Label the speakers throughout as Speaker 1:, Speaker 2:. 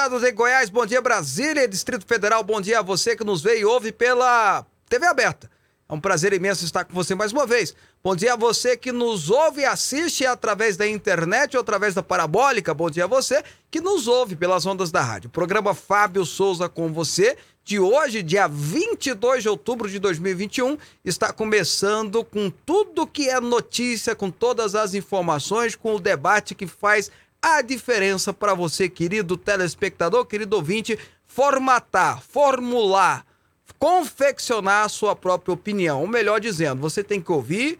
Speaker 1: estado Goiás, bom dia Brasília, Distrito Federal, bom dia a você que nos vê e ouve pela TV aberta. É um prazer imenso estar com você mais uma vez. Bom dia a você que nos ouve e assiste através da internet ou através da parabólica. Bom dia a você que nos ouve pelas ondas da rádio. programa Fábio Souza com você de hoje, dia 22 de outubro de 2021, está começando com tudo que é notícia, com todas as informações, com o debate que faz a diferença para você, querido telespectador, querido ouvinte, formatar, formular confeccionar a sua própria opinião. Ou melhor dizendo, você tem que ouvir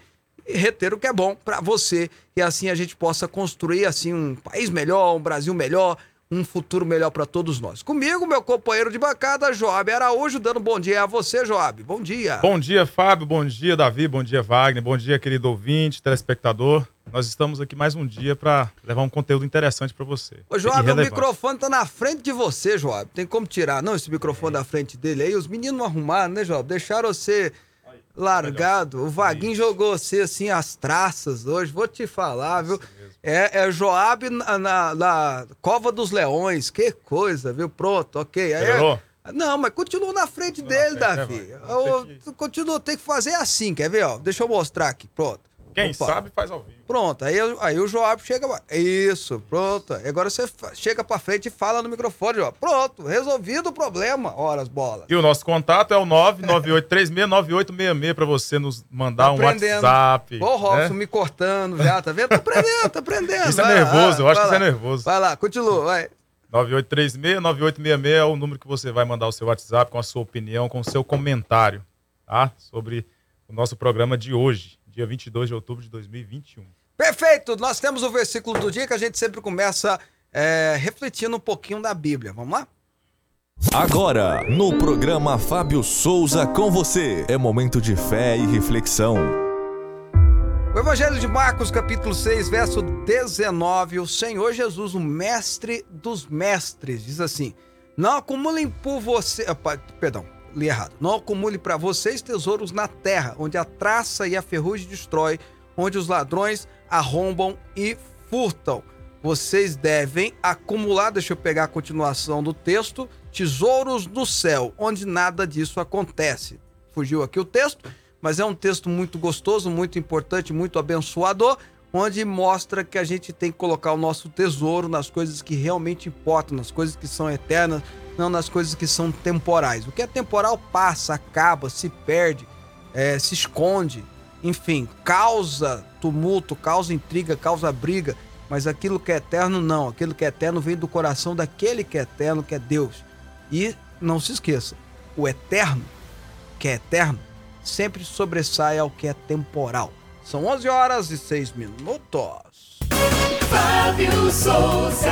Speaker 1: e reter o que é bom para você e assim a gente possa construir assim um país melhor, um Brasil melhor, um futuro melhor para todos nós. Comigo, meu companheiro de bancada, Joab Araújo, dando bom dia a você, Joab. Bom dia.
Speaker 2: Bom dia, Fábio. Bom dia, Davi. Bom dia, Wagner. Bom dia, querido ouvinte, telespectador. Nós estamos aqui mais um dia para levar um conteúdo interessante para você.
Speaker 1: Ô, Joab, o microfone tá na frente de você, Joab. Tem como tirar, não, esse microfone é. da frente dele aí? Os meninos não arrumaram, né, Joab? Deixaram você largado. O Vaguinho Isso. jogou você assim as traças hoje. Vou te falar, viu? É, é Joab na, na, na, Cova dos Leões. Que coisa, viu? Pronto, ok. Aí, é... Não, mas continua na frente dele, Davi. Né, continua, tem que fazer assim, quer ver? Ó, deixa eu mostrar aqui. Pronto.
Speaker 2: Quem Opa. sabe faz ao vivo.
Speaker 1: Pronto, aí, aí o Joab chega. Isso, pronto. Agora você chega pra frente e fala no microfone, ó. Pronto, resolvido o problema. Horas, bolas.
Speaker 2: E o nosso contato é o 998369866 pra você nos mandar tá um WhatsApp.
Speaker 1: Ô, Robson, né? me cortando já, tá vendo? Tá aprendendo, tá aprendendo.
Speaker 2: Isso é vai, é nervoso, eu acho que isso é nervoso.
Speaker 1: Vai lá, continua, vai.
Speaker 2: 9836-9866 é o número que você vai mandar o seu WhatsApp com a sua opinião, com o seu comentário, tá? Sobre o nosso programa de hoje dia 22 de outubro de 2021.
Speaker 1: Perfeito! Nós temos o versículo do dia que a gente sempre começa é, refletindo um pouquinho da Bíblia. Vamos lá?
Speaker 3: Agora, no programa Fábio Souza com você, é momento de fé e reflexão.
Speaker 1: O Evangelho de Marcos, capítulo 6, verso 19, o Senhor Jesus, o mestre dos mestres, diz assim: Não acumulem por você. Perdão, li errado. Não acumule para vocês tesouros na terra, onde a traça e a ferrugem destrói, onde os ladrões arrombam e furtam. Vocês devem acumular, deixa eu pegar a continuação do texto, tesouros no céu, onde nada disso acontece. Fugiu aqui o texto, mas é um texto muito gostoso, muito importante, muito abençoador, onde mostra que a gente tem que colocar o nosso tesouro nas coisas que realmente importam, nas coisas que são eternas, não nas coisas que são temporais. O que é temporal passa, acaba, se perde, é, se esconde, enfim, causa tumulto, causa intriga, causa briga. Mas aquilo que é eterno, não. Aquilo que é eterno vem do coração daquele que é eterno, que é Deus. E não se esqueça, o eterno, que é eterno, sempre sobressai ao que é temporal. São 11 horas e 6 minutos. Fábio Souza.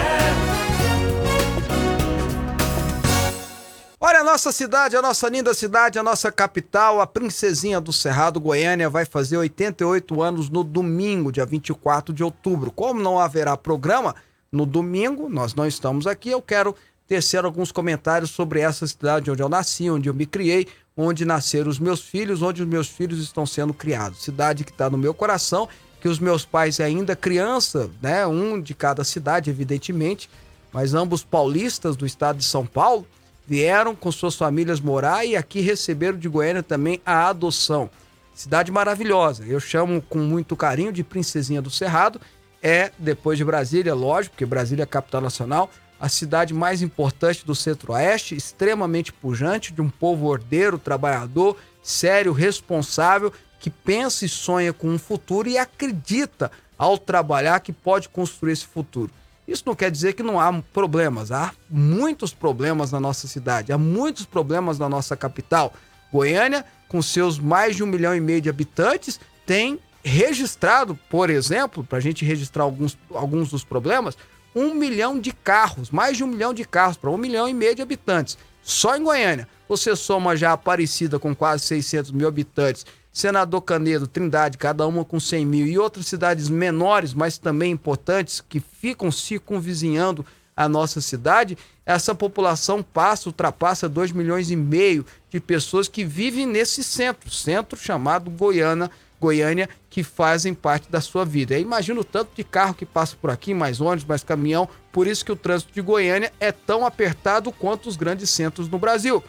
Speaker 1: Olha, a nossa cidade, a nossa linda cidade, a nossa capital, a princesinha do Cerrado, Goiânia, vai fazer 88 anos no domingo, dia 24 de outubro. Como não haverá programa no domingo, nós não estamos aqui, eu quero tecer alguns comentários sobre essa cidade onde eu nasci, onde eu me criei, onde nasceram os meus filhos, onde os meus filhos estão sendo criados. Cidade que está no meu coração, que os meus pais ainda criança, né, um de cada cidade, evidentemente, mas ambos paulistas do estado de São Paulo, vieram com suas famílias morar e aqui receberam de Goiânia também a adoção. Cidade maravilhosa. Eu chamo com muito carinho de Princesinha do Cerrado. É, depois de Brasília, lógico, porque Brasília é a capital nacional, a cidade mais importante do Centro-Oeste, extremamente pujante, de um povo ordeiro, trabalhador, sério, responsável, que pensa e sonha com um futuro e acredita ao trabalhar que pode construir esse futuro. Isso não quer dizer que não há problemas. Há muitos problemas na nossa cidade, há muitos problemas na nossa capital. Goiânia, com seus mais de um milhão e meio de habitantes, tem registrado, por exemplo, para a gente registrar alguns, alguns dos problemas, um milhão de carros, mais de um milhão de carros para um milhão e meio de habitantes. Só em Goiânia. Você soma já Aparecida com quase 600 mil habitantes Senador Canedo, Trindade, cada uma com 100 mil, e outras cidades menores, mas também importantes, que ficam circunvizinhando a nossa cidade, essa população passa, ultrapassa 2 milhões e meio de pessoas que vivem nesse centro, centro chamado Goiânia, Goiânia que fazem parte da sua vida. Eu imagino o tanto de carro que passa por aqui, mais ônibus, mais caminhão, por isso que o trânsito de Goiânia é tão apertado quanto os grandes centros no Brasil.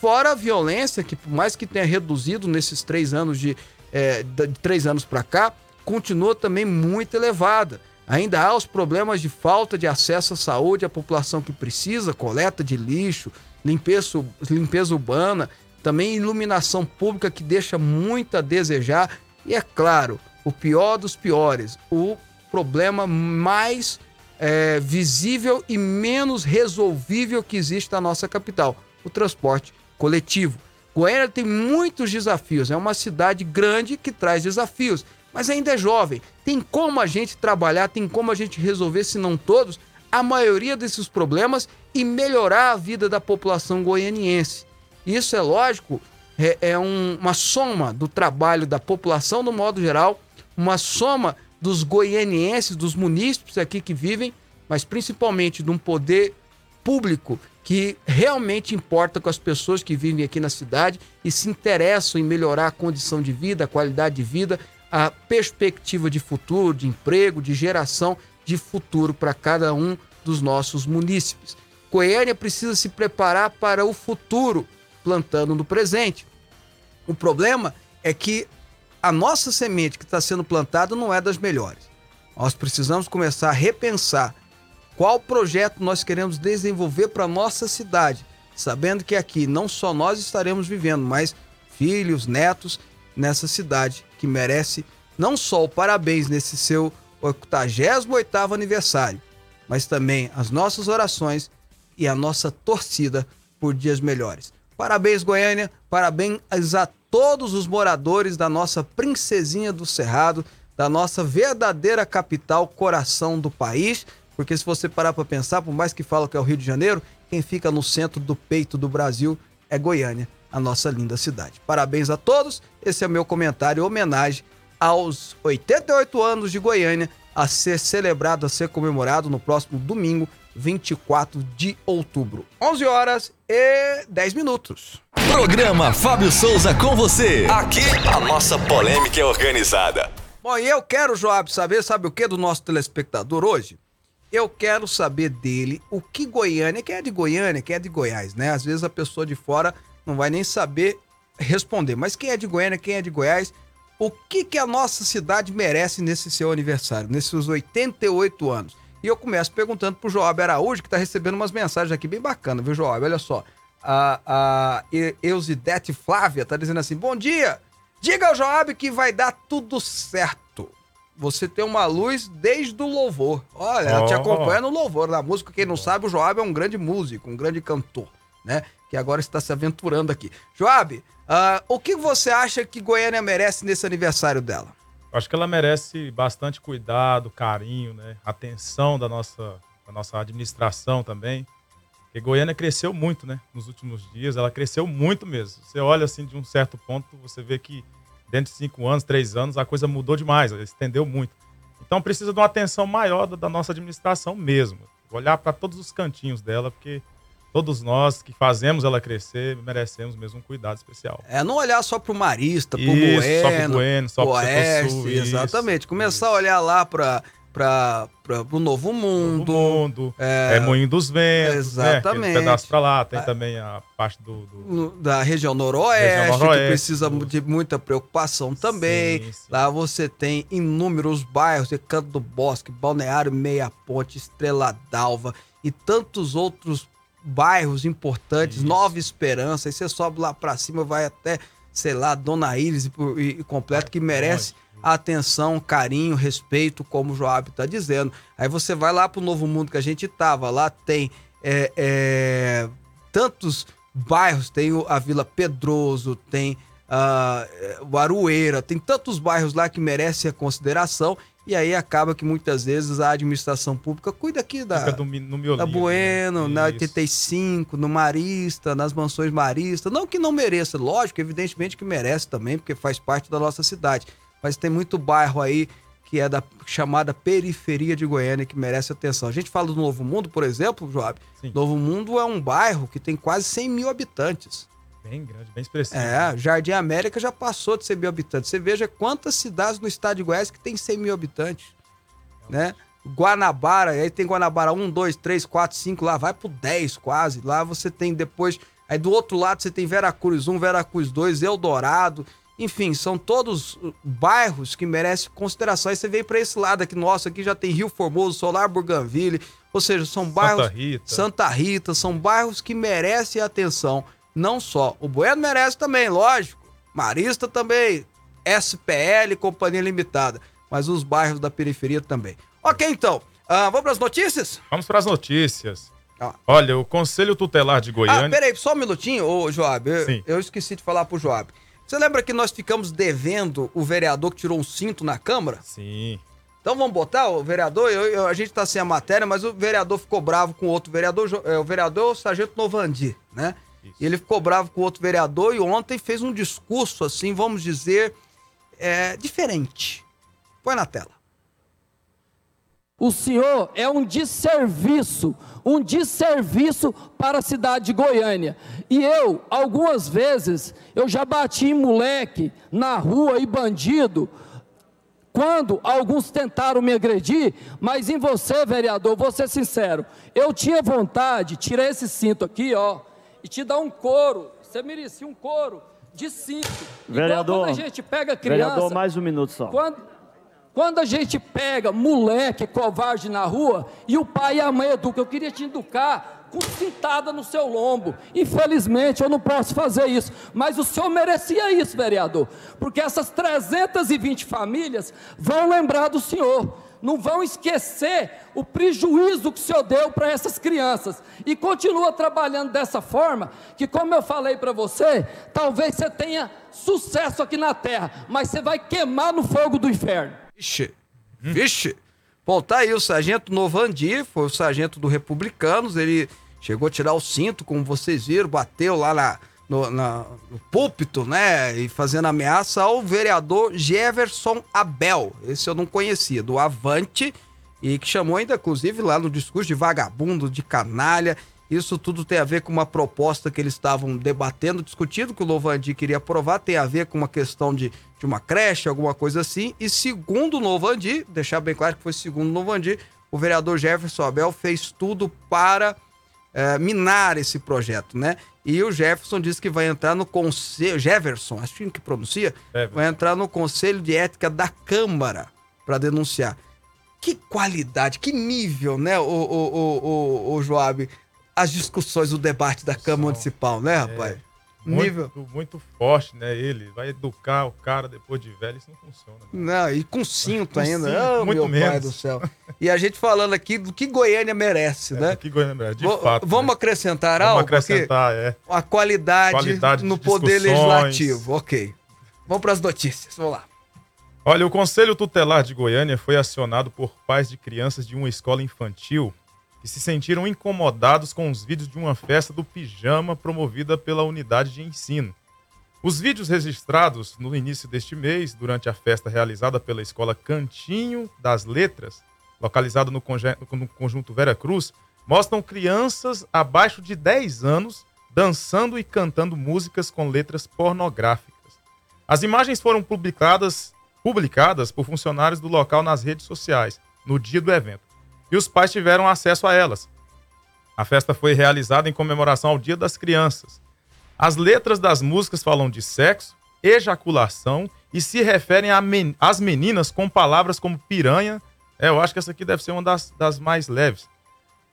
Speaker 1: Fora a violência, que por mais que tenha reduzido nesses três anos de, é, de três anos para cá, continua também muito elevada. Ainda há os problemas de falta de acesso à saúde à população que precisa, coleta de lixo, limpeza, limpeza urbana, também iluminação pública que deixa muito a desejar. E é claro, o pior dos piores, o problema mais é, visível e menos resolvível que existe na nossa capital, o transporte coletivo. Goiânia tem muitos desafios, é uma cidade grande que traz desafios mas ainda é jovem. Tem como a gente trabalhar, tem como a gente resolver, se não todos, a maioria desses problemas e melhorar a vida da população goianiense. Isso é lógico, é, é um, uma soma do trabalho da população no modo geral, uma soma dos goianienses, dos munícipes aqui que vivem, mas principalmente de um poder público que realmente importa com as pessoas que vivem aqui na cidade e se interessam em melhorar a condição de vida, a qualidade de vida a perspectiva de futuro, de emprego, de geração de futuro para cada um dos nossos munícipes. Goiânia precisa se preparar para o futuro, plantando no presente. O problema é que a nossa semente que está sendo plantada não é das melhores. Nós precisamos começar a repensar qual projeto nós queremos desenvolver para a nossa cidade, sabendo que aqui não só nós estaremos vivendo, mas filhos, netos nessa cidade que merece não só o parabéns nesse seu 88º aniversário, mas também as nossas orações e a nossa torcida por dias melhores. Parabéns, Goiânia, parabéns a todos os moradores da nossa princesinha do Cerrado, da nossa verdadeira capital, coração do país, porque se você parar para pensar, por mais que fala que é o Rio de Janeiro, quem fica no centro do peito do Brasil é Goiânia a nossa linda cidade. Parabéns a todos. Esse é meu comentário em homenagem aos 88 anos de Goiânia, a ser celebrado, a ser comemorado no próximo domingo, 24 de outubro. 11 horas e 10 minutos.
Speaker 3: Programa Fábio Souza com você. Aqui a nossa polêmica é organizada.
Speaker 1: Bom, e eu quero, Joab, saber, sabe o que do nosso telespectador hoje? Eu quero saber dele o que Goiânia, quem é de Goiânia, quem é de Goiás, né? Às vezes a pessoa de fora não vai nem saber responder. Mas quem é de Goiânia, quem é de Goiás, o que, que a nossa cidade merece nesse seu aniversário, nesses 88 anos? E eu começo perguntando pro Joab Araújo, que tá recebendo umas mensagens aqui bem bacanas, viu, Joab? Olha só. A, a Eusidete Flávia tá dizendo assim: Bom dia! Diga ao Joab que vai dar tudo certo. Você tem uma luz desde o louvor. Olha, ela te acompanha no louvor, na música. Quem não sabe, o Joab é um grande músico, um grande cantor, né? que agora está se aventurando aqui. Joab, uh, o que você acha que Goiânia merece nesse aniversário dela?
Speaker 2: Acho que ela merece bastante cuidado, carinho, né? Atenção da nossa, da nossa administração também. Porque Goiânia cresceu muito, né? Nos últimos dias, ela cresceu muito mesmo. Você olha assim de um certo ponto, você vê que dentro de cinco anos, três anos, a coisa mudou demais, estendeu muito. Então precisa de uma atenção maior da nossa administração mesmo. Olhar para todos os cantinhos dela, porque todos nós que fazemos ela crescer merecemos mesmo um cuidado especial.
Speaker 1: É, não olhar só para o Marista, para o Bueno,
Speaker 2: só para o Bueno, só para o
Speaker 1: Sul, Exatamente, isso, começar isso. a olhar lá para para o Novo Mundo. Novo
Speaker 2: Mundo. É, é Moinho dos Ventos.
Speaker 1: Exatamente. Né?
Speaker 2: pedaço para lá. Tem é, também a parte do. do...
Speaker 1: Da região noroeste, região noroeste, que precisa do... de muita preocupação também. Sim, sim. Lá você tem inúmeros bairros, Recanto do Bosque, Balneário Meia Ponte, Estrela d'Alva e tantos outros bairros importantes, Isso. Nova Esperança, aí você sobe lá para cima, vai até, sei lá, Dona Iris e, e completo, que merece atenção, carinho, respeito, como o Joab está dizendo. Aí você vai lá para o Novo Mundo que a gente tava, lá tem é, é, tantos bairros, tem a Vila Pedroso, tem uh, o Arueira, tem tantos bairros lá que merecem a consideração e aí acaba que muitas vezes a administração pública cuida aqui da,
Speaker 2: do, no
Speaker 1: da Bueno, né? na 85, no Marista, nas mansões Marista. Não que não mereça, lógico, evidentemente que merece também, porque faz parte da nossa cidade. Mas tem muito bairro aí que é da chamada periferia de Goiânia que merece atenção. A gente fala do Novo Mundo, por exemplo, Joab. Sim. Novo Mundo é um bairro que tem quase 100 mil habitantes.
Speaker 2: Bem grande, bem expressivo.
Speaker 1: É, Jardim América já passou de 100 mil habitantes. Você veja quantas cidades no estado de Goiás que tem 100 mil habitantes, né? Guanabara, aí tem Guanabara 1, 2, 3, 4, 5, lá vai pro 10 quase. Lá você tem depois, aí do outro lado você tem Veracruz 1, Veracruz 2, Eldorado. Enfim, são todos uh, bairros que merecem consideração. Aí você vem para esse lado aqui, nosso aqui já tem Rio Formoso, Solar Burganville, ou seja, são bairros...
Speaker 2: Santa Rita.
Speaker 1: Santa Rita, são bairros que merecem atenção. Não só. O Bueno merece também, lógico. Marista também. SPL, Companhia Limitada. Mas os bairros da periferia também. Ok, então. ah, vamos para as notícias?
Speaker 2: Vamos para as notícias.
Speaker 1: Ah.
Speaker 2: Olha, o Conselho Tutelar de
Speaker 1: Ah,
Speaker 2: Goiânia.
Speaker 1: peraí, só um minutinho, ô Joab. Eu,
Speaker 2: Sim.
Speaker 1: eu esqueci de falar pro Joab. Você lembra que nós ficamos devendo o vereador que tirou um cinto na Câmara?
Speaker 2: Sim.
Speaker 1: Então vamos botar o vereador, eu- eu- a gente tá sem a matéria, mas o vereador ficou bravo com o outro vereador, é, o vereador é o Sargento Novandi, né?
Speaker 2: Isso.
Speaker 1: Ele ficou bravo com o outro vereador e ontem fez um discurso, assim, vamos dizer, é, diferente. Põe na tela.
Speaker 4: O senhor é um desserviço, um desserviço para a cidade de Goiânia. E eu, algumas vezes, eu já bati em moleque na rua e bandido, quando alguns tentaram me agredir, mas em você, vereador, vou ser sincero, eu tinha vontade, tirei esse cinto aqui, ó, e te dar um couro. Você merecia um couro de cinto. Igual
Speaker 5: Vereador,
Speaker 4: quando a gente pega criança.
Speaker 5: vereador, mais um minuto só.
Speaker 4: Quando, quando a gente pega moleque covarde na rua e o pai e a mãe educam, eu queria te educar com cintada no seu lombo. Infelizmente eu não posso fazer isso, mas o senhor merecia isso, vereador, porque essas 320 famílias vão lembrar do senhor. Não vão esquecer o prejuízo que o senhor deu para essas crianças. E continua trabalhando dessa forma, que como eu falei para você, talvez você tenha sucesso aqui na terra, mas você vai queimar no fogo do inferno.
Speaker 1: Vixe, vixe. Bom, tá aí o sargento Novandi, foi o sargento do Republicanos, ele chegou a tirar o cinto, como vocês viram, bateu lá na, no, na- no púlpito, né, e fazendo ameaça ao vereador Jefferson Abel, esse eu não conhecia, do Avante, e que chamou ainda, inclusive, lá no discurso de vagabundo, de canalha, isso tudo tem a ver com uma proposta que eles estavam debatendo, discutindo, que o Lovandi queria aprovar, tem a ver com uma questão de, de uma creche, alguma coisa assim. E segundo o Lovandi, deixar bem claro que foi segundo o Lovandi, o vereador Jefferson Abel fez tudo para eh, minar esse projeto, né? E o Jefferson disse que vai entrar no conselho. Jefferson, acho que pronuncia,
Speaker 2: Jefferson.
Speaker 1: vai entrar no conselho de ética da Câmara para denunciar. Que qualidade, que nível, né, o, o, o, o, o Joab, as discussões, o debate da Câmara Municipal, né, rapaz? Nível.
Speaker 2: Muito, muito forte, né? Ele vai educar o cara depois de velho, isso não funciona. né?
Speaker 1: Não, e com cinto
Speaker 2: Com
Speaker 1: ainda.
Speaker 2: cinto,
Speaker 1: Oh,
Speaker 2: muito
Speaker 1: meu pai
Speaker 2: menos.
Speaker 1: do céu. E a gente falando aqui do que Goiânia merece, né?
Speaker 2: É, que Goiânia, de
Speaker 1: Vo-
Speaker 2: fato.
Speaker 1: Vamos
Speaker 2: né?
Speaker 1: acrescentar
Speaker 2: Vamos
Speaker 1: algo
Speaker 2: acrescentar, é.
Speaker 1: A qualidade,
Speaker 2: Qualidade
Speaker 1: no
Speaker 2: de
Speaker 1: poder legislativo. Ok. Vamos para as notícias. Vamos lá.
Speaker 2: Olha, o Conselho Tutelar de Goiânia foi acionado por pais de crianças de uma escola infantil que se sentiram incomodados com os vídeos de uma festa do pijama promovida pela unidade de ensino. Os vídeos registrados no início deste mês, durante a festa realizada pela escola Cantinho das Letras, localizada no, no conjunto Vera Cruz, mostram crianças abaixo de 10 anos dançando e cantando músicas com letras pornográficas. As imagens foram publicadas, publicadas por funcionários do local nas redes sociais no dia do evento, e os pais tiveram acesso a elas. A festa foi realizada em comemoração ao Dia das Crianças. As letras das músicas falam de sexo, ejaculação e se referem a men- às meninas com palavras como piranha. É, eu acho que essa aqui deve ser uma das, das mais leves.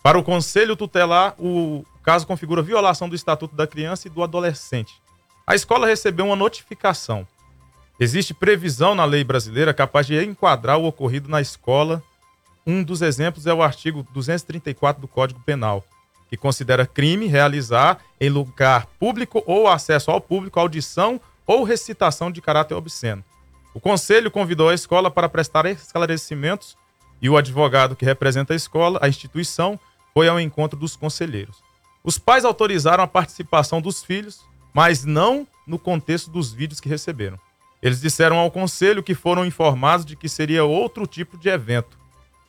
Speaker 2: Para o Conselho Tutelar, o caso configura violação do Estatuto da Criança e do Adolescente. A escola recebeu uma notificação. Existe previsão na lei brasileira capaz de enquadrar o ocorrido na escola. Um dos exemplos é o artigo 234 do Código Penal, que considera crime realizar em lugar público ou acesso ao público audição ou recitação de caráter obsceno. O conselho convidou a escola para prestar esclarecimentos e o advogado que representa a escola, a instituição, foi ao encontro dos conselheiros. Os pais autorizaram a participação dos filhos, mas não no contexto dos vídeos que receberam. Eles disseram ao conselho que foram informados de que seria outro tipo de evento.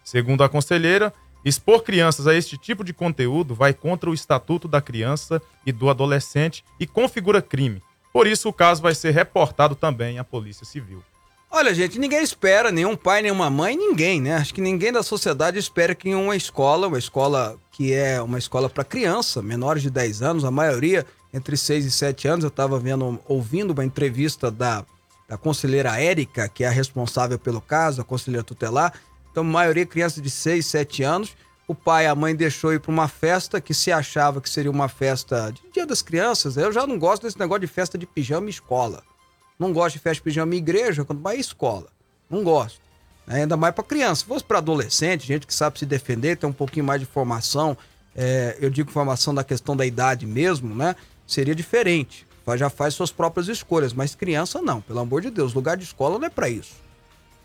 Speaker 2: Segundo a conselheira, Expor crianças a este tipo de conteúdo vai contra o Estatuto da Criança e do Adolescente e configura crime. Por isso, o caso vai ser reportado também à Polícia Civil.
Speaker 1: Olha, gente, ninguém espera, nenhum pai, nenhuma mãe, ninguém, né? Acho que ninguém da sociedade espera que em uma escola, uma escola que é uma escola para criança, menores de 10 anos, a maioria entre 6 e 7 anos, eu estava vendo, ouvindo uma entrevista da, da conselheira Érica, que é a responsável pelo caso, a conselheira tutelar, então, maioria criança de 6, 7 anos. O pai e a mãe deixou ir para uma festa que se achava que seria uma festa de Dia das Crianças. Eu já não gosto desse negócio de festa de pijama em escola. Não gosto de festa de pijama em igreja, quando vai escola. Não gosto. Ainda mais para criança. Se fosse para adolescente, gente que sabe se defender, tem um pouquinho mais de formação, é, eu digo formação da questão da idade mesmo, né? Seria diferente. Já faz suas próprias escolhas, mas criança não, pelo amor de Deus. Lugar de escola não é para isso.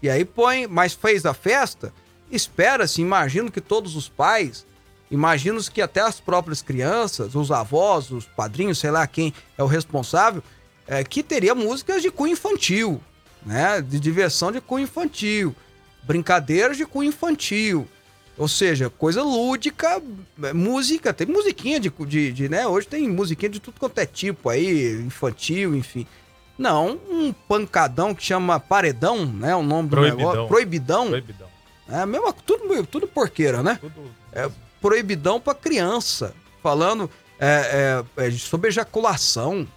Speaker 1: E aí põe, mas fez a festa, espera-se, imagino que todos os pais, imagino que até as próprias crianças, os avós, os padrinhos, sei lá quem é o responsável, é, que teria músicas de cunho infantil, né? De diversão de cunho infantil, brincadeiras de cunho infantil. Ou seja, coisa lúdica, é, música, tem musiquinha de, de, de, né? Hoje tem musiquinha de tudo quanto é tipo aí, infantil, enfim. Não, um pancadão que chama paredão, né? O nome
Speaker 2: proibidão.
Speaker 1: do negócio. Proibidão.
Speaker 2: Proibidão.
Speaker 1: É mesmo, tudo, tudo porqueira, né? Tudo... É, proibidão para criança. Falando é, é, é, sobre ejaculação,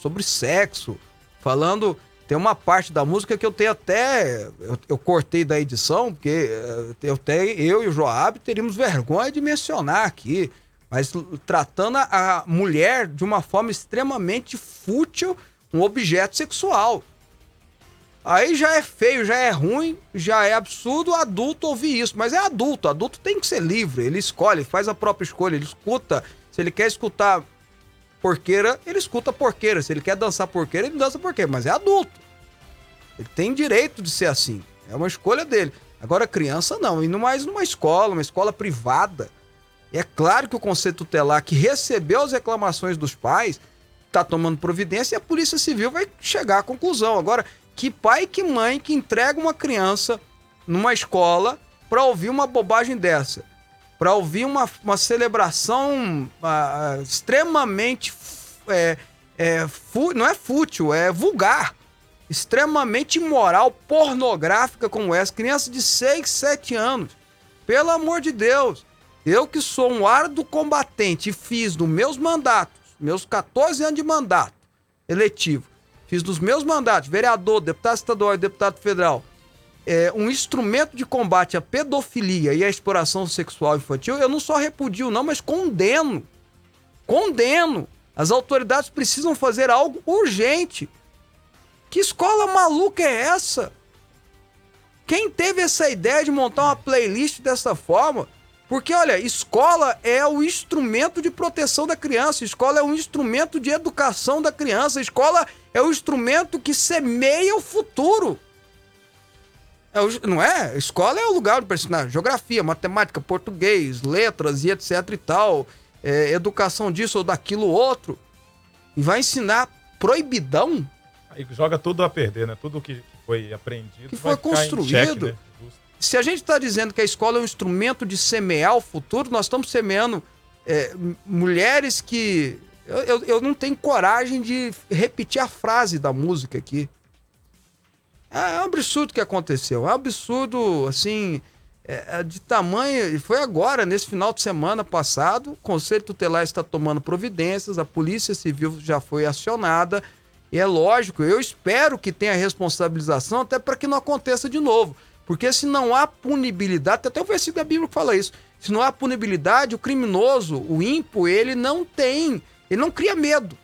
Speaker 1: sobre sexo. Falando. Tem uma parte da música que eu tenho até. Eu, eu cortei da edição, porque é, eu, tenho, eu e o Joab teríamos vergonha de mencionar aqui. Mas tratando a mulher de uma forma extremamente fútil um objeto sexual. Aí já é feio, já é ruim, já é absurdo adulto ouvir isso. Mas é adulto, adulto tem que ser livre, ele escolhe, faz a própria escolha, ele escuta. Se ele quer escutar porqueira, ele escuta porqueira. Se ele quer dançar porqueira, ele dança porqueira. Mas é adulto. Ele tem direito de ser assim. É uma escolha dele. Agora, criança não. E mais numa escola, uma escola privada. É claro que o conceito tutelar que recebeu as reclamações dos pais tá tomando providência e a Polícia Civil vai chegar à conclusão. Agora, que pai que mãe que entrega uma criança numa escola para ouvir uma bobagem dessa? Para ouvir uma, uma celebração uh, extremamente. É, é, não é fútil, é vulgar. Extremamente imoral, pornográfica como essa. Criança de 6, 7 anos. Pelo amor de Deus. Eu que sou um árduo combatente e fiz nos meus mandatos meus 14 anos de mandato eletivo, fiz dos meus mandatos, vereador, deputado estadual e deputado federal, é, um instrumento de combate à pedofilia e à exploração sexual infantil, eu não só repudio, não, mas condeno. Condeno. As autoridades precisam fazer algo urgente. Que escola maluca é essa? Quem teve essa ideia de montar uma playlist dessa forma? Porque, olha, escola é o instrumento de proteção da criança, escola é um instrumento de educação da criança, escola é o instrumento que semeia o futuro. É o, não é? Escola é o lugar para ensinar geografia, matemática, português, letras e etc e tal, é, educação disso ou daquilo outro. E vai ensinar proibidão.
Speaker 2: Aí joga tudo a perder, né? Tudo que foi aprendido.
Speaker 1: Que foi construído. Cheque, né? Se a gente está dizendo que a escola é um instrumento de semear o futuro, nós estamos semeando é, mulheres que. Eu, eu, eu, não tenho coragem de repetir a frase da música aqui. É, é um absurdo o que aconteceu. É um absurdo, assim, é, é de tamanho. Foi agora, nesse final de semana passado, o Conselho Tutelar está tomando providências, a Polícia Civil já foi acionada. E é lógico, eu espero que tenha responsabilização até para que não aconteça de novo. Porque se não há punibilidade, tem até o versículo da Bíblia que fala isso. Se não há punibilidade, o criminoso, o ímpio, ele não tem, ele não cria medo.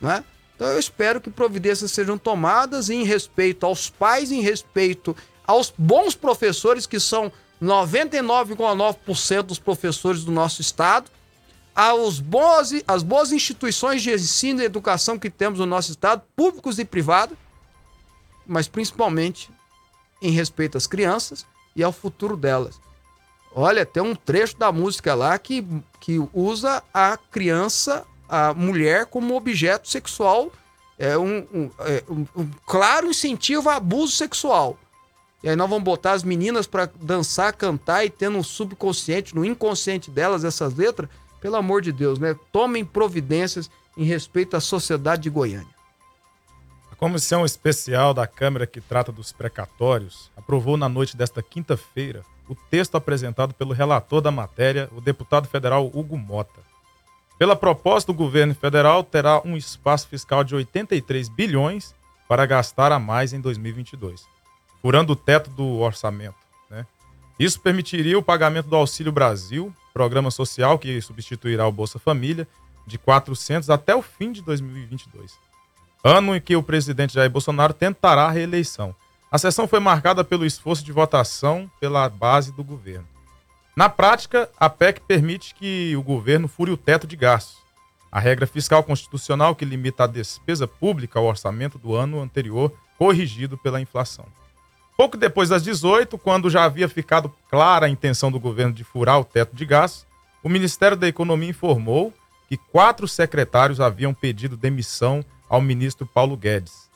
Speaker 1: Né? Então eu espero que providências sejam tomadas em respeito aos pais, em respeito aos bons professores, que são 99,9% dos professores do nosso estado, aos bons, as boas instituições de ensino e educação que temos no nosso estado, públicos e privados, mas principalmente em respeito às crianças e ao futuro delas. Olha, tem um trecho da música lá que, que usa a criança, a mulher, como objeto sexual, é um, um, é um, um claro incentivo a abuso sexual. E aí nós vamos botar as meninas para dançar, cantar e tendo no subconsciente, no inconsciente delas essas letras. Pelo amor de Deus, né? Tomem providências em respeito à sociedade de Goiânia.
Speaker 2: Comissão Especial da Câmara que trata dos precatórios aprovou na noite desta quinta-feira o texto apresentado pelo relator da matéria, o deputado federal Hugo Mota. Pela proposta, o governo federal terá um espaço fiscal de 83 bilhões para gastar a mais em 2022, furando o teto do orçamento. Né? Isso permitiria o pagamento do Auxílio Brasil, programa social que substituirá o Bolsa Família, de 400 até o fim de 2022, ano em que o presidente Jair Bolsonaro tentará a reeleição. A sessão foi marcada pelo esforço de votação pela base do governo. Na prática, a PEC permite que o governo fure o teto de gastos. A regra fiscal constitucional que limita a despesa pública ao orçamento do ano anterior, corrigido pela inflação. Pouco depois das 18, quando já havia ficado clara a intenção do governo de furar o teto de gastos, o Ministério da Economia informou que quatro secretários haviam pedido demissão ao ministro Paulo Guedes.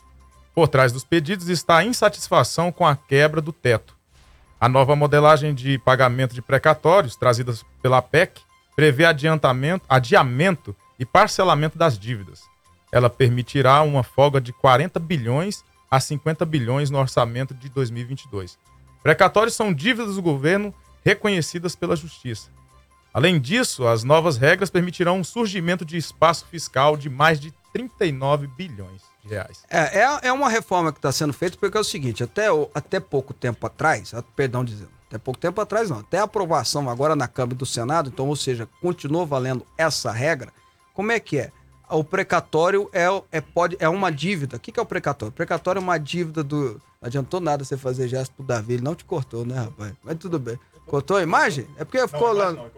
Speaker 2: Por trás dos pedidos está a insatisfação com a quebra do teto. A nova modelagem de pagamento de precatórios, trazida pela PEC, prevê adiantamento, adiamento e parcelamento das dívidas. Ela permitirá uma folga de 40 bilhões a 50 bilhões no orçamento de 2022. Precatórios são dívidas do governo reconhecidas pela Justiça. Além disso, as novas regras permitirão um surgimento de espaço fiscal de mais de 39 bilhões de reais.
Speaker 1: É, é, é uma reforma que está sendo feita porque é o seguinte, até, até pouco tempo atrás, perdão dizendo, até pouco tempo atrás não, até a aprovação agora na Câmara do Senado, então, ou seja, continua valendo essa regra, como é que é? O precatório é, é, pode, é uma dívida. O que, que é o precatório? O precatório é uma dívida do. Não adiantou nada você fazer gesto pro Davi, ele não te cortou, né, rapaz? Mas tudo bem. Cortou a imagem? É porque ficou lá. Não,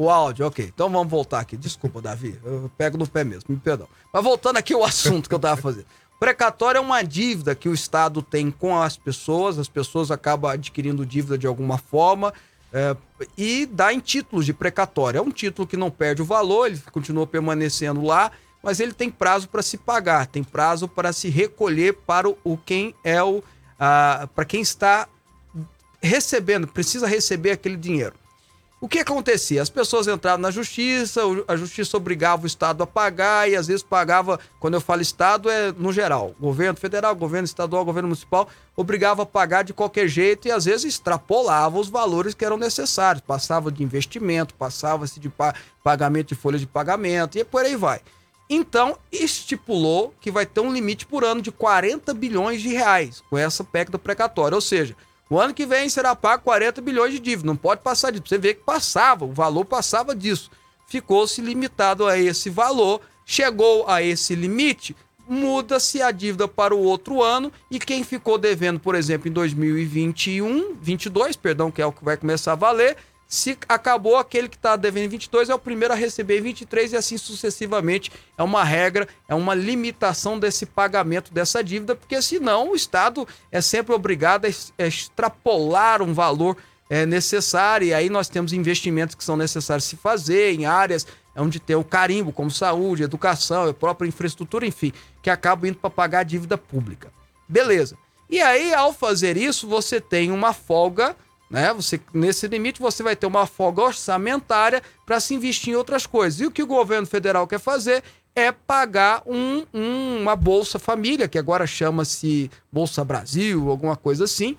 Speaker 1: o áudio, ok. Então vamos voltar aqui. Desculpa, Davi. Eu pego no pé mesmo, me perdão. Mas voltando aqui ao assunto que eu tava fazendo. Precatório é uma dívida que o Estado tem com as pessoas, as pessoas acabam adquirindo dívida de alguma forma é, e dá em títulos de precatório. É um título que não perde o valor, ele continua permanecendo lá, mas ele tem prazo para se pagar, tem prazo para se recolher para o quem é o. para quem está recebendo, precisa receber aquele dinheiro. O que acontecia? As pessoas entravam na justiça, a justiça obrigava o Estado a pagar e às vezes pagava, quando eu falo Estado, é no geral, governo federal, governo estadual, governo municipal, obrigava a pagar de qualquer jeito e às vezes extrapolava os valores que eram necessários, passava de investimento, passava-se de pagamento de folha de pagamento e por aí vai. Então, estipulou que vai ter um limite por ano de 40 bilhões de reais com essa PEC do precatório, ou seja, o ano que vem será pago 40 bilhões de dívida. Não pode passar disso. Você vê que passava, o valor passava disso. Ficou-se limitado a esse valor. Chegou a esse limite, muda-se a dívida para o outro ano e quem ficou devendo, por exemplo, em 2021, 22, perdão, que é o que vai começar a valer, se acabou aquele que está devendo em 22 é o primeiro a receber em 23 e assim sucessivamente. É uma regra, é uma limitação desse pagamento dessa dívida, porque senão o Estado é sempre obrigado a extrapolar um valor é, necessário e aí nós temos investimentos que são necessários se fazer em áreas onde tem o carimbo, como saúde, educação, a própria infraestrutura, enfim, que acabam indo para pagar a dívida pública. Beleza. E aí, ao fazer isso, você tem uma folga né? Você, nesse limite, você vai ter uma folga orçamentária para se investir em outras coisas. E o que o governo federal quer fazer é pagar um, um, uma Bolsa Família, que agora chama-se Bolsa Brasil, alguma coisa assim.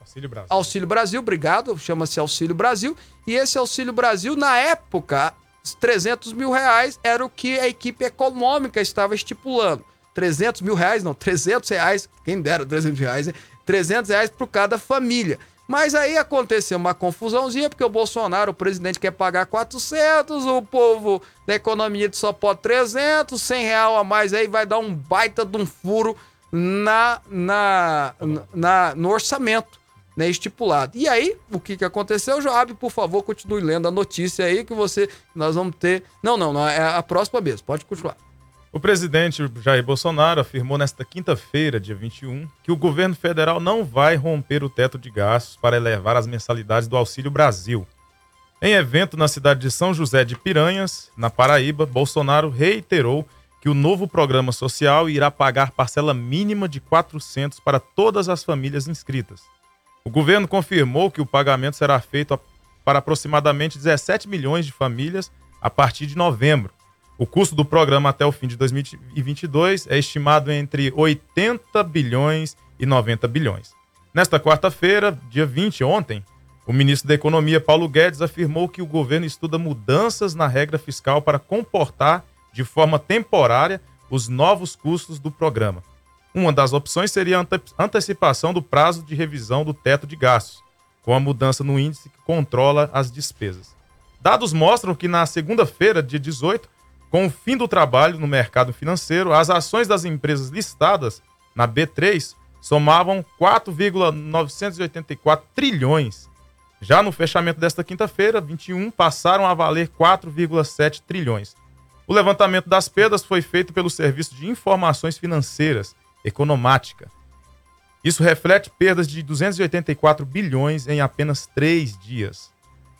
Speaker 2: Auxílio Brasil.
Speaker 1: Auxílio Brasil, obrigado. Chama-se Auxílio Brasil. E esse Auxílio Brasil, na época, 300 mil reais era o que a equipe econômica estava estipulando. 300 mil reais, não, 300 reais, quem dera 300 reais, 300 reais por cada família. Mas aí aconteceu uma confusãozinha, porque o Bolsonaro, o presidente, quer pagar 400, o povo da economia só pode 300, 100 real a mais aí vai dar um baita de um furo na, na, na, no orçamento né, estipulado. E aí, o que, que aconteceu? Joab, por favor, continue lendo a notícia aí que você, nós vamos ter... Não, não, não, é a próxima mesmo, pode continuar.
Speaker 2: O presidente Jair Bolsonaro afirmou nesta quinta-feira, dia 21, que o governo federal não vai romper o teto de gastos para elevar as mensalidades do Auxílio Brasil. Em evento na cidade de São José de Piranhas, na Paraíba, Bolsonaro reiterou que o novo programa social irá pagar parcela mínima de 400 para todas as famílias inscritas. O governo confirmou que o pagamento será feito para aproximadamente 17 milhões de famílias a partir de novembro. O custo do programa até o fim de 2022 é estimado entre 80 bilhões e 90 bilhões. Nesta quarta-feira, dia 20, ontem, o ministro da Economia, Paulo Guedes, afirmou que o governo estuda mudanças na regra fiscal para comportar de forma temporária os novos custos do programa. Uma das opções seria a antecipação do prazo de revisão do teto de gastos, com a mudança no índice que controla as despesas. Dados mostram que na segunda-feira, dia 18, com o fim do trabalho no mercado financeiro, as ações das empresas listadas na B3 somavam 4,984 trilhões. Já no fechamento desta quinta-feira, 21, passaram a valer 4,7 trilhões. O levantamento das perdas foi feito pelo Serviço de Informações Financeiras, Economática. Isso reflete perdas de 284 bilhões em apenas três dias.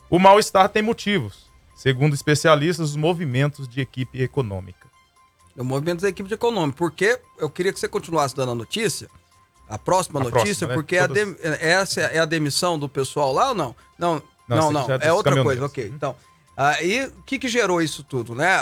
Speaker 2: O mal-estar tem motivos, segundo especialistas, os movimentos de equipe econômica.
Speaker 1: O movimento da equipe econômica, porque eu queria que você continuasse dando a notícia, a próxima a notícia, próxima, né? porque Todas... de... essa é a demissão do pessoal lá ou não? Não, não, não, não. é, é outra coisa, ok. Então, Aí, ah, o que, que gerou isso tudo, né?